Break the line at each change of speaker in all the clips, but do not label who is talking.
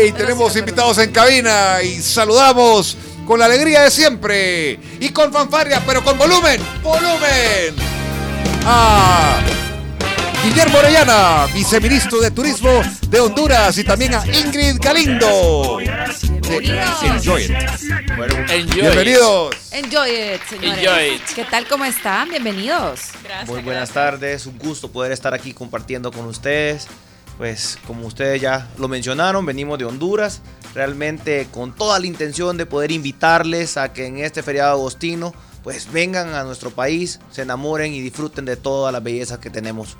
¡Ey! Tenemos invitados en cabina y saludamos con la alegría de siempre y con fanfarria, pero con volumen, volumen. A Guillermo Orellana, viceministro de Turismo de Honduras y también a Ingrid Galindo. Enjoy it. Bienvenidos.
Enjoy it, señores.
Enjoy it.
¿Qué tal? ¿Cómo están? Bienvenidos.
Gracias, Muy buenas tardes, un gusto poder estar aquí compartiendo con ustedes. Pues como ustedes ya lo mencionaron, venimos de Honduras, realmente con toda la intención de poder invitarles a que en este feriado agostino pues vengan a nuestro país, se enamoren y disfruten de todas las bellezas que tenemos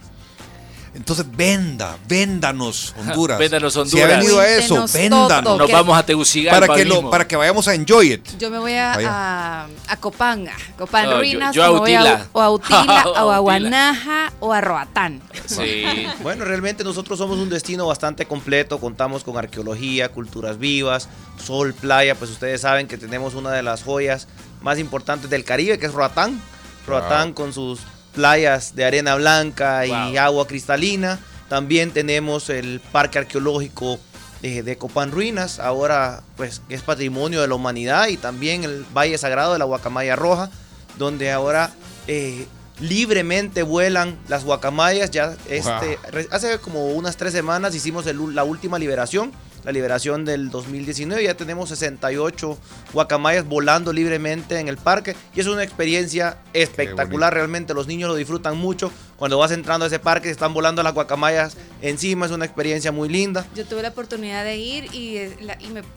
entonces venda, véndanos Honduras.
véndanos Honduras.
Si ha venido a eso, véndanos.
Nos vamos a Tegucigalpa
para que lo, para que vayamos a enjoy it.
Yo me voy a, a, a, Copán, Ruinas,
yo, yo a Utila.
o a Utila, o a Guanaja, o a Roatán.
Sí. bueno, realmente nosotros somos un destino bastante completo, contamos con arqueología, culturas vivas, sol, playa, pues ustedes saben que tenemos una de las joyas más importantes del Caribe, que es Roatán. Roatán con sus playas de arena blanca y agua cristalina. También tenemos el Parque Arqueológico de Copán Ruinas, ahora pues es patrimonio de la humanidad y también el Valle Sagrado de la Guacamaya Roja, donde ahora eh, libremente vuelan las guacamayas. Ya este, hace como unas tres semanas hicimos la última liberación la liberación del 2019. Ya tenemos 68 guacamayas volando libremente en el parque y es una experiencia espectacular. Realmente los niños lo disfrutan mucho. Cuando vas entrando a ese parque, están volando las guacamayas encima. Es una experiencia muy linda.
Yo tuve la oportunidad de ir y,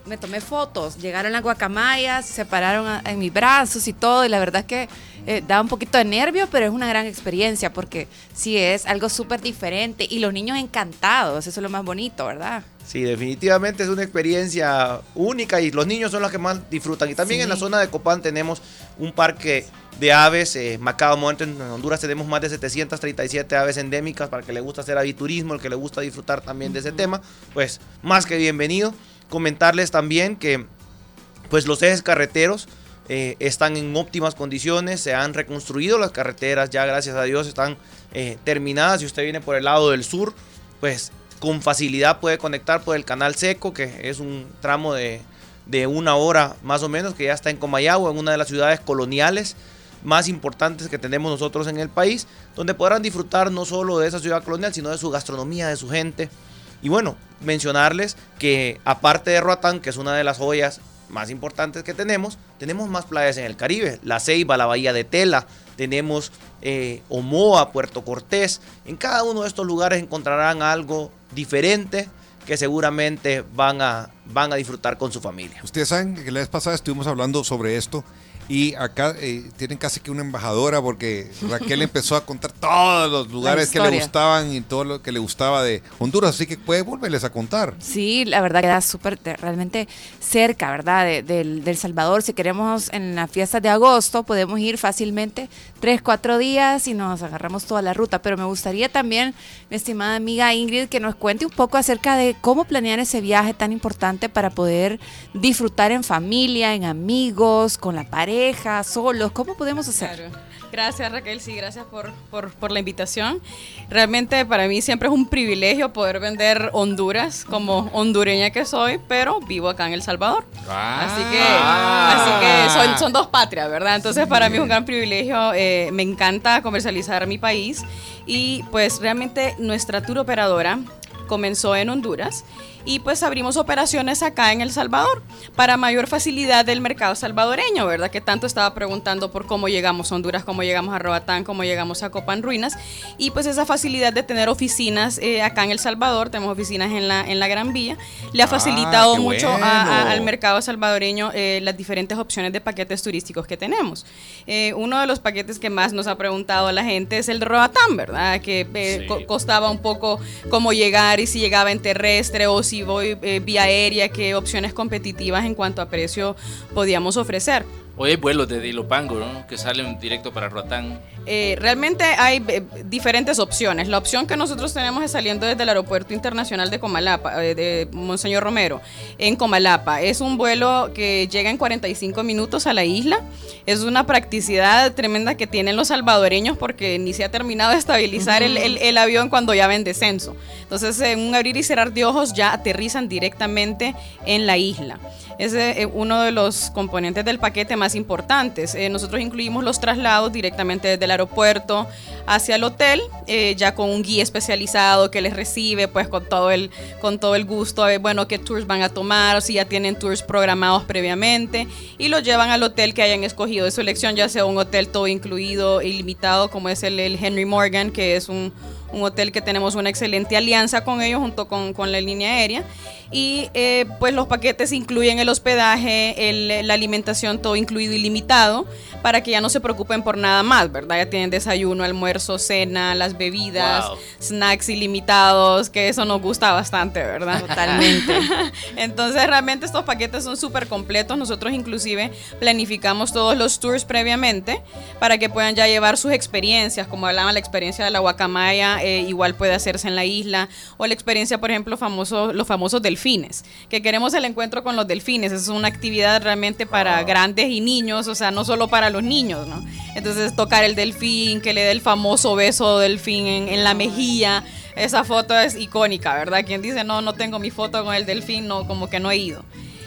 me, tomé fotos. Llegaron las guacamayas, se pararon en mis brazos y todo. Y la verdad es que eh, da un poquito de nervio, pero es una gran experiencia porque sí es algo súper diferente y los niños encantados. Eso es lo más bonito, ¿verdad?
Sí, definitivamente es una experiencia única y los niños son los que más disfrutan. Y también en la zona de Copán tenemos un parque de aves, eh, Macao Mountain, en Honduras tenemos más de 737 aves endémicas para que le gusta hacer aviturismo, el que le gusta disfrutar también de ese tema, pues más que bienvenido. Comentarles también que pues los ejes carreteros eh, están en óptimas condiciones, se han reconstruido las carreteras, ya gracias a Dios están eh, terminadas. Si usted viene por el lado del sur, pues con facilidad puede conectar por el canal seco, que es un tramo de, una hora más o menos, que ya está en Comayagua, en una de las ciudades coloniales más importantes que tenemos nosotros en el país, donde podrán disfrutar no solo de esa ciudad colonial, sino de su gastronomía, de su gente. Y bueno, mencionarles que aparte de Roatán, que es una de las joyas más importantes que tenemos, tenemos más playas en el Caribe. La Ceiba, la Bahía de Tela, tenemos eh, Omoa, Puerto Cortés. En cada uno de estos lugares encontrarán algo diferente que seguramente van a, van a disfrutar con su familia.
Ustedes saben que la vez pasada estuvimos hablando sobre esto y acá eh, tienen casi que una embajadora porque Raquel empezó a contar todos los lugares que le gustaban y todo lo que le gustaba de Honduras, así que puede volverles a contar.
Sí, la verdad queda súper, realmente cerca, ¿verdad? del, del, Salvador. Si queremos en la fiesta de agosto, podemos ir fácilmente tres, cuatro días y nos agarramos toda la ruta. Pero me gustaría también, mi estimada amiga Ingrid, que nos cuente un poco acerca de cómo planear ese viaje tan importante para poder disfrutar en familia, en amigos, con la pareja solos? ¿Cómo podemos hacer?
Gracias Raquel, sí, gracias por, por, la invitación. Realmente para mí siempre es un privilegio poder vender Honduras como hondureña que soy, pero vivo acá en El Salvador. así que, ah. así que son, dos patrias, ¿verdad? Entonces para mí es un gran privilegio, eh, me encanta comercializar mi país y pues realmente nuestra tour operadora comenzó en Honduras y pues abrimos operaciones acá en El Salvador para mayor facilidad del mercado salvadoreño, ¿verdad? Que tanto estaba preguntando por cómo llegamos a Honduras, cómo llegamos a Roatán, cómo llegamos a Copan Ruinas y pues esa facilidad de tener oficinas eh, acá en El Salvador, tenemos oficinas en la, en la Gran Vía, le ha ah, facilitado mucho al mercado salvadoreño eh, las diferentes opciones de paquetes turísticos que tenemos. Eh, uno de los paquetes que más nos ha preguntado la gente es el de Roatán, ¿verdad? Que costaba un poco cómo llegar y si llegaba en terrestre o si voy eh, vía aérea, qué opciones competitivas en cuanto a precio podíamos ofrecer.
Hoy hay vuelos de Ilopango, ¿no? Que salen directo para Roatán.
Eh, realmente hay eh, diferentes opciones. La opción que nosotros tenemos es saliendo desde el Aeropuerto Internacional de Comalapa, eh, de Monseñor Romero, en Comalapa. Es un vuelo que llega en 45 minutos a la isla. Es una practicidad tremenda que tienen los salvadoreños porque ni se ha terminado de estabilizar el, el, avión cuando ya va en descenso. Entonces, en un abrir y cerrar de ojos ya aterrizan directamente en la isla. Es uno de los componentes del paquete más importantes. nosotros incluimos los traslados directamente desde la aeropuerto hacia el hotel, eh, ya con un guía especializado que les recibe, pues con todo el, con todo el gusto, de, bueno, qué tours van a tomar, o si ya tienen tours programados previamente, y los llevan al hotel que hayan escogido de su elección, ya sea un hotel todo incluido, ilimitado, como es el, el Henry Morgan, que es un un hotel que tenemos una excelente alianza con ellos junto con, con la línea aérea. Y eh, pues los paquetes incluyen el hospedaje, el, la alimentación, todo incluido ilimitado, para que ya no se preocupen por nada más, ¿verdad? Ya tienen desayuno, almuerzo, cena, las bebidas, snacks ilimitados, que eso nos gusta bastante, ¿verdad?
Totalmente.
Entonces realmente estos paquetes son súper completos. Nosotros inclusive planificamos todos los tours previamente para que puedan ya llevar sus experiencias, como hablaban la experiencia de la guacamaya eh, igual puede hacerse en la isla, o la experiencia, por ejemplo, famoso, los famosos delfines, que queremos el encuentro con los delfines, es una actividad realmente para ah. grandes y niños, o sea, no solo para los niños, ¿no? Entonces tocar el delfín, que le dé el famoso beso delfín en, la mejilla, esa foto es icónica, ¿verdad? Quien dice, no, no tengo mi foto con el delfín, no, como que no he ido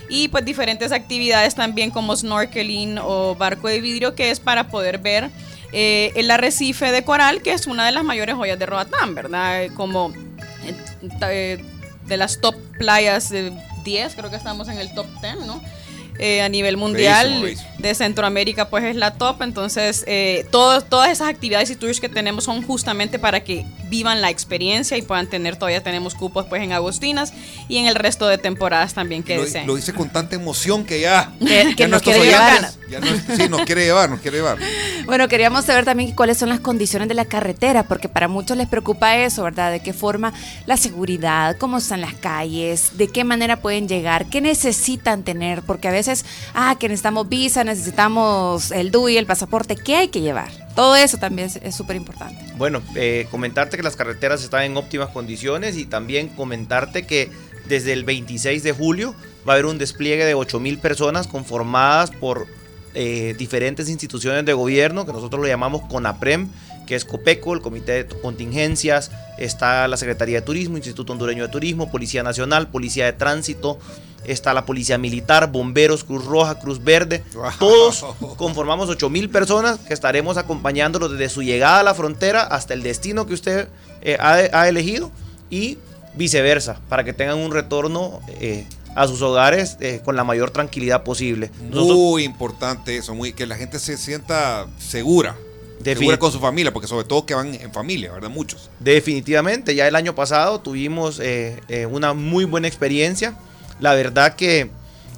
y pues diferentes actividades también como snorkeling o barco de vidrio que es para poder ver eh, el arrecife de coral, que es una de las mayores joyas de Roatán, ¿verdad? Eh, como eh, de las top playas de 10, creo que estamos en el top 10, ¿no? Eh, a nivel mundial de Centroamérica pues es la top. Entonces eh, todas esas actividades y tours que tenemos son justamente para que vivan la experiencia y puedan tener todavía tenemos cupos pues en Agustinas y en el resto de temporadas también que
lo,
deseen.
lo dice con tanta emoción que ya
que, nos quiere llevar.
sí nos quiere llevar nos quiere llevar.
Bueno queríamos saber también cuáles son las condiciones de la carretera porque para muchos les preocupa eso verdad de qué forma la seguridad cómo están las calles de qué manera pueden llegar qué necesitan tener porque a veces ah, que necesitamos visa, necesitamos el DUI, el pasaporte, ¿qué hay que llevar? Todo eso también es súper importante.
Bueno, eh, comentarte que las carreteras están en óptimas condiciones y también comentarte que desde el 26 de julio va a haber un despliegue de 8.000 personas conformadas por eh, diferentes instituciones de gobierno, que nosotros lo llamamos CONAPREM, que es COPECO, el Comité de Contingencias, está la Secretaría de Turismo, Instituto Hondureño de Turismo, Policía Nacional, Policía de Tránsito, está la Policía Militar, Bomberos, Cruz Roja, Cruz Verde. Todos conformamos 8 mil personas que estaremos acompañándolos desde su llegada a la frontera hasta el destino que usted eh, ha, elegido y viceversa, para que tengan un retorno eh, a sus hogares eh, con la mayor tranquilidad posible.
muy importante eso, muy, que la gente se sienta segura. Segura con su familia, porque sobre todo que van en familia, ¿verdad? Muchos.
Definitivamente, ya el año pasado tuvimos una muy buena experiencia la verdad que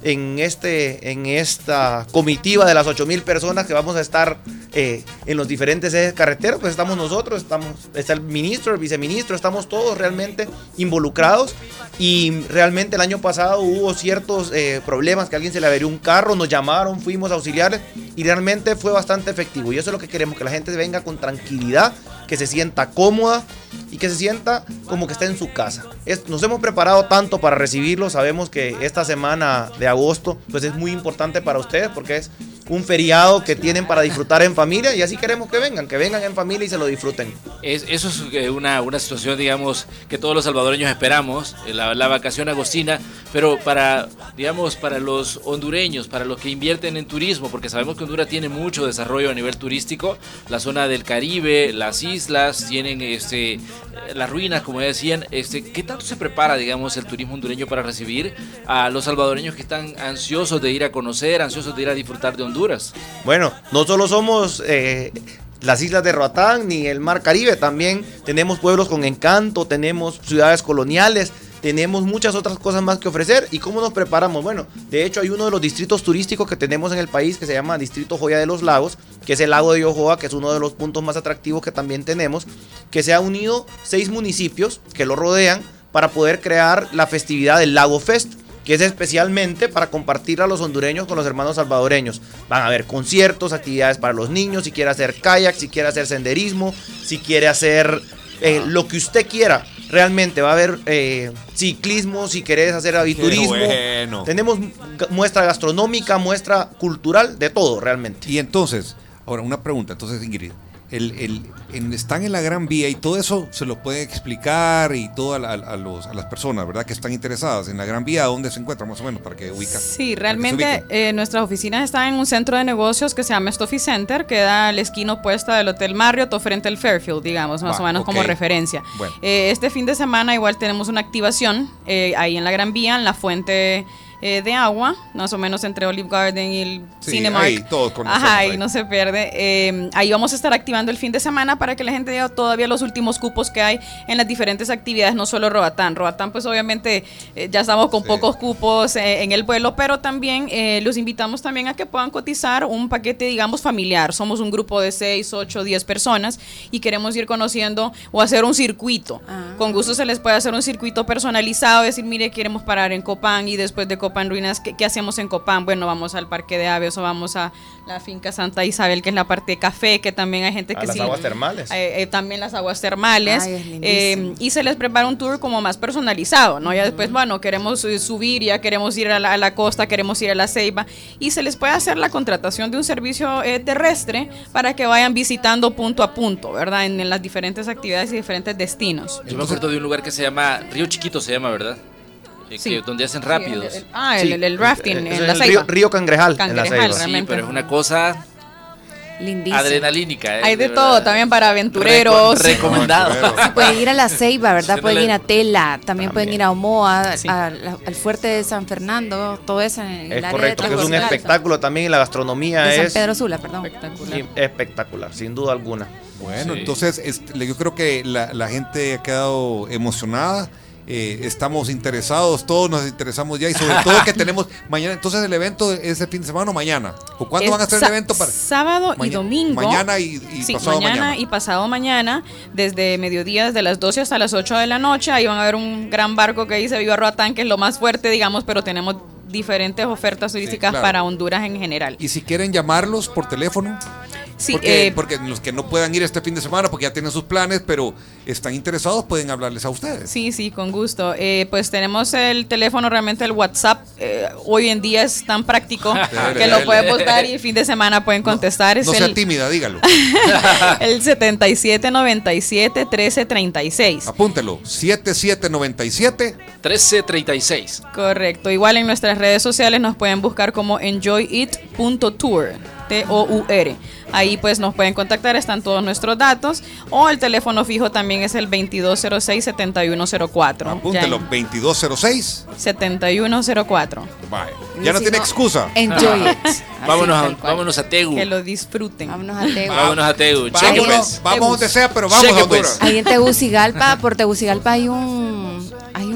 en, este, en esta comitiva de las 8 mil personas que vamos a estar eh, en los diferentes ejes carreteros, pues estamos nosotros, estamos, está el ministro, el viceministro, estamos todos realmente involucrados. Y realmente el año pasado hubo ciertos eh, problemas, que alguien se le averió un carro, nos llamaron, fuimos auxiliares y realmente fue bastante efectivo. Y eso es lo que queremos, que la gente venga con tranquilidad, que se sienta cómoda y que se sienta como que está en su casa. nos hemos preparado tanto para recibirlo, sabemos que esta semana de agosto pues es muy importante para ustedes porque es un feriado que tienen para disfrutar en familia y así queremos que vengan, que vengan en familia y se lo disfruten.
Es, eso es eh, una, una situación, digamos, que todos los salvadoreños esperamos, eh, la, la, vacación agostina, pero para, digamos, para los hondureños, para los que invierten en turismo, porque sabemos que Honduras tiene mucho desarrollo a nivel turístico, la zona del Caribe, las islas, tienen este, las ruinas, como decían, este, ¿qué tanto se prepara, digamos, el turismo hondureño para recibir a los salvadoreños que están ansiosos de ir a conocer, ansiosos de ir a disfrutar de Honduras?
Bueno, no solo somos eh, las islas de Roatán ni el Mar Caribe, también tenemos pueblos con encanto, tenemos ciudades coloniales tenemos muchas otras cosas más que ofrecer. ¿Y cómo nos preparamos? Bueno, de hecho hay uno de los distritos turísticos que tenemos en el país que se llama Distrito Joya de los Lagos, que es el lago de Yohoa, que es uno de los puntos más atractivos que también tenemos, que se ha unido seis municipios que lo rodean para poder crear la festividad del Lago Fest que es especialmente para compartir a los hondureños con los hermanos salvadoreños. Van a haber conciertos, actividades para los niños, si quiere hacer kayak, si quiere hacer senderismo, si quiere hacer eh, lo que usted quiera. Realmente va a haber eh, ciclismo, si querés hacer aviturismo.
bueno.
Tenemos muestra gastronómica, muestra cultural, de todo realmente.
Y entonces, ahora una pregunta, entonces Ingrid, el, el- en- están en la Gran Vía y todo eso se lo pueden explicar y todo a, la- a los- a las personas, ¿verdad? Que están interesadas en la Gran Vía, ¿dónde se encuentran más o menos para que ubican?
Sí, realmente eh, nuestras oficinas están en un centro de negocios que se llama Stuffy Center, que da la esquina opuesta del Hotel Marriott o frente al Fairfield, digamos, más o menos como
ok.
referencia.
Bueno.
Eh, este fin de semana igual tenemos una activación eh, ahí en la Gran Vía, en la fuente eh, de agua, más o menos entre Olive Garden y el
Sí,
Cinemark.
ahí todos conocemos
Ajá,
ahí.
no se pierde. Eh, ahí vamos a estar activando el fin de semana para que la gente diga todavía los últimos cupos que hay en las diferentes actividades, no solo Roatán. Roatán, pues obviamente eh, ya estamos con
Sí.
pocos cupos eh, en el vuelo, pero también eh, los invitamos también a que puedan cotizar un paquete, digamos, familiar. Somos un grupo de 6, 8, 10 personas y queremos ir conociendo o hacer un circuito.
Ah.
Con gusto se les puede hacer un circuito personalizado, decir, mire, queremos parar en Copán y después de Copán Ruinas, ¿qué, qué hacemos en Copán? Bueno, vamos al Parque de Aves o vamos a la finca Santa Isabel, que es la parte de café, que también hay gente
A
que
las
sí.
aguas termales.
Eh, eh, también las aguas termales.
Ay,
eh, y se les prepara un tour como más personalizado, ¿no? Ya después, bueno, queremos subir, ya queremos ir a la, a la costa, queremos ir a la ceiba. Y se les puede hacer la contratación de un servicio eh, terrestre para que vayan visitando punto a punto, ¿verdad? En, en las diferentes actividades y diferentes destinos.
Yo me acuerdo de un lugar que se llama Río Chiquito, se llama, ¿verdad? Eh,
Sí.
que- donde hacen rápidos.
Sí, el- el- ah, el,
Sí,
el- el rafting
es
en
el
la
río,
ceiba.
río Cangrejal, en la Ceiba.
Sí,
realmente.
pero es una cosa
Lindísimo.
adrenalínica. eh,
Hay de todo, también para aventureros.
Reco- recomendado.
Pueden ir a la Ceiba, ¿verdad?
Sí,
Pueden
no le-
ir a Tela, también, pueden ir a Omoa,
Sí.
a la- al fuerte de San Fernando, todo eso en el
Es
área
correcto,
de
que es un espectáculo también y la gastronomía
De San
es
Pedro Sula, perdón.
Espectacular.
espectacular, sin duda alguna.
Bueno,
Sí.
entonces este, yo creo que la, la gente ha quedado emocionada. Eh, estamos interesados, todos nos interesamos ya y sobre todo que tenemos mañana. Entonces, el evento es el fin de semana o mañana. ¿O cuándo
Es
van a hacer el evento para
Sábado y domingo.
Mañana y, y
Sí,
pasado
mañana,
mañana.
y pasado mañana, desde mediodía, desde las 12 hasta las 8 de la noche. Ahí van a ver un gran barco que dice Viva Roatán, que es lo más fuerte, digamos, pero tenemos diferentes ofertas turísticas
claro.
para Honduras en general.
Y si quieren llamarlos por teléfono,
Sí,
porque,
eh,
porque los que no puedan ir este fin de semana porque ya tienen sus planes, pero están interesados, pueden hablarles a ustedes.
Sí, sí, con gusto. Eh, pues tenemos el teléfono, realmente el WhatsApp. Eh, hoy en día es tan práctico que lo puede postar y el fin de semana pueden contestar.
No, sea tímida, dígalo.
el 7797 1336.
Apúntelo, 7797
1336.
Correcto. Igual en nuestras redes sociales nos pueden buscar como enjoyit.tour. T-O-U-R. Ahí pues nos pueden contactar, están todos nuestros datos. O el teléfono fijo también es el 2206-7104.
Apúntelo,
2206-7104.
Ya no, tiene excusa.
Enjoy it.
vámonos, a, Tegu.
Que lo disfruten.
Vámonos a Tegu.
Vámonos a Tegu. Pues.
Donde sea, pero vamos a Honduras.
Pues.
Ahí en Tegucigalpa, por Tegucigalpa hay un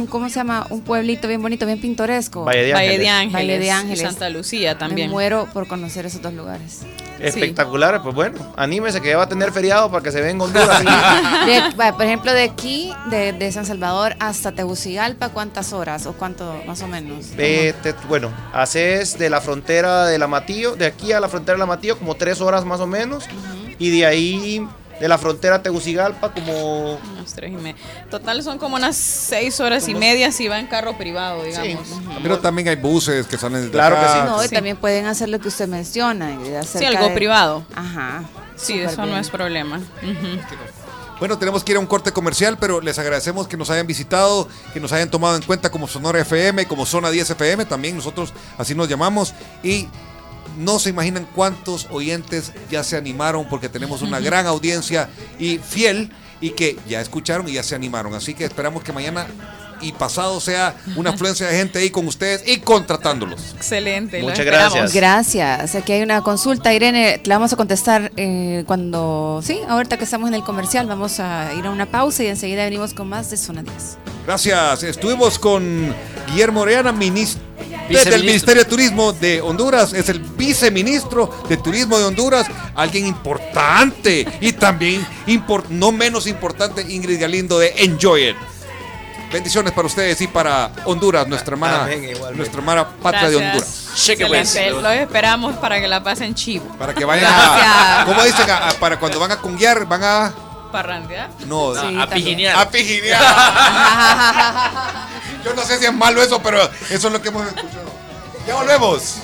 un, ¿cómo se llama? Un pueblito bien bonito, bien pintoresco.
Valle de
Valle
Ángeles.
de Ángeles.
Valle de
y
Ángeles.
Santa Lucía también.
Me muero por conocer esos dos lugares.
Espectacular, pues bueno, anímese que ya va a tener feriado para que se venga Honduras.
De- por ejemplo, de aquí, de, de San Salvador hasta Tegucigalpa, ¿cuántas horas o cuánto más o menos?
Te- bueno, haces de la frontera de la Matillo, de aquí a la frontera de la Matillo como tres horas más o menos, y de ahí de la frontera a Tegucigalpa como
Unas tres y media. Total son como unas seis horas y media si va en carro privado,
sí,
digamos.
Pero también hay buses que salen desde
Claro que
acá.
sí.
No, y
sí.
también pueden hacer lo que usted menciona. y de
Sí, algo
de-
privado.
Ajá.
Sí, eso no es problema.
Bueno, tenemos que ir a un corte comercial, pero les agradecemos que nos hayan visitado, que nos hayan tomado en cuenta como Sonora FM, como Zona 10 FM, también nosotros así nos llamamos. Y no se imaginan cuántos oyentes ya se animaron porque tenemos una gran audiencia y fiel y que ya escucharon y ya se animaron. Así que esperamos que mañana y pasado sea una afluencia de gente ahí con ustedes y contratándolos.
Excelente.
Muchas gracias.
Gracias. Aquí hay una consulta, Irene. Te la vamos a contestar eh, cuando. Sí, ahorita que estamos en el comercial, vamos a ir a una pausa y enseguida venimos con más de Zona 10.
Gracias. Estuvimos con Guillermo Oreana, ministro del
Viceministro.
Ministerio de Turismo de Honduras. Es el viceministro de Turismo de Honduras. Alguien importante y también no menos importante, Ingrid Galindo de Enjoy It. Bendiciones para ustedes y para Honduras, nuestra hermana,
Amén,
nuestra hermana patria de Honduras.
Cheque.
Los esperamos para que la pasen chivo.
Para que vayan a. ¿cómo dicen? A- a- para cuando van a cunguear, van a,
Parrandear.
no,
Sí,
a pijinear.
a pijinear. Yo no sé si es malo eso, pero eso es lo que hemos escuchado. Ya volvemos.